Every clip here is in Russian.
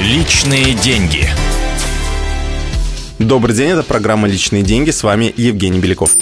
Личные деньги. Добрый день, это программа «Личные деньги». С вами Евгений Беляков.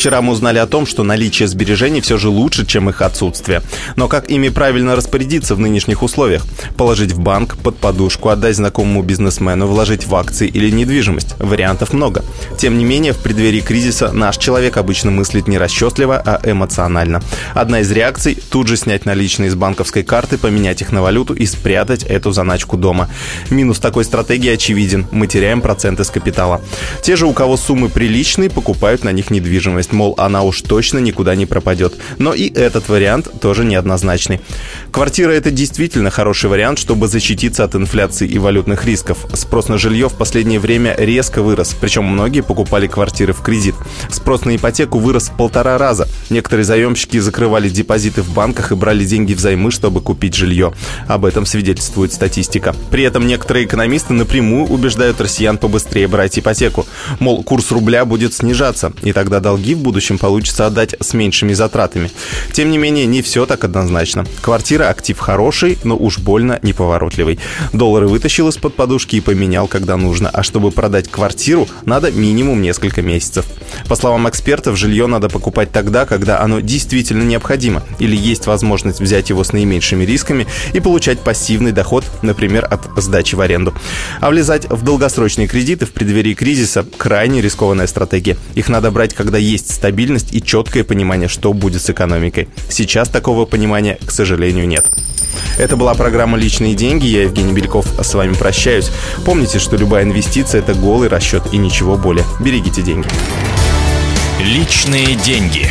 Вчера мы узнали о том, что наличие сбережений все же лучше, чем их отсутствие. Но как ими правильно распорядиться в нынешних условиях? Положить в банк, под подушку, отдать знакомому бизнесмену, вложить в акции или недвижимость? Вариантов много. Тем не менее, в преддверии кризиса наш человек обычно мыслит не расчетливо, а эмоционально. Одна из реакций – тут же снять наличные из банковской карты, поменять их на валюту и спрятать эту заначку дома. Минус такой стратегии очевиден – мы теряем проценты с капитала. Те же, у кого суммы приличные, покупают на них недвижимость уверенность, мол, она уж точно никуда не пропадет. Но и этот вариант тоже неоднозначный. Квартира – это действительно хороший вариант, чтобы защититься от инфляции и валютных рисков. Спрос на жилье в последнее время резко вырос, причем многие покупали квартиры в кредит. Спрос на ипотеку вырос в полтора раза. Некоторые заемщики закрывали депозиты в банках и брали деньги взаймы, чтобы купить жилье. Об этом свидетельствует статистика. При этом некоторые экономисты напрямую убеждают россиян побыстрее брать ипотеку. Мол, курс рубля будет снижаться, и тогда долги в будущем получится отдать с меньшими затратами. Тем не менее, не все так однозначно. Квартира – актив хороший, но уж больно неповоротливый. Доллары вытащил из-под подушки и поменял, когда нужно. А чтобы продать квартиру, надо минимум несколько месяцев. По словам экспертов, жилье надо покупать тогда, когда оно действительно необходимо, или есть возможность взять его с наименьшими рисками и получать пассивный доход, например, от сдачи в аренду. А влезать в долгосрочные кредиты в преддверии кризиса – крайне рискованная стратегия. Их надо брать, когда есть стабильность и четкое понимание, что будет с экономикой. Сейчас такого понимания, к сожалению, нет. Это была программа «Личные деньги». Я, Евгений Бельков, с вами прощаюсь. Помните, что любая инвестиция – это голый расчет и ничего более. Берегите деньги. Личные деньги.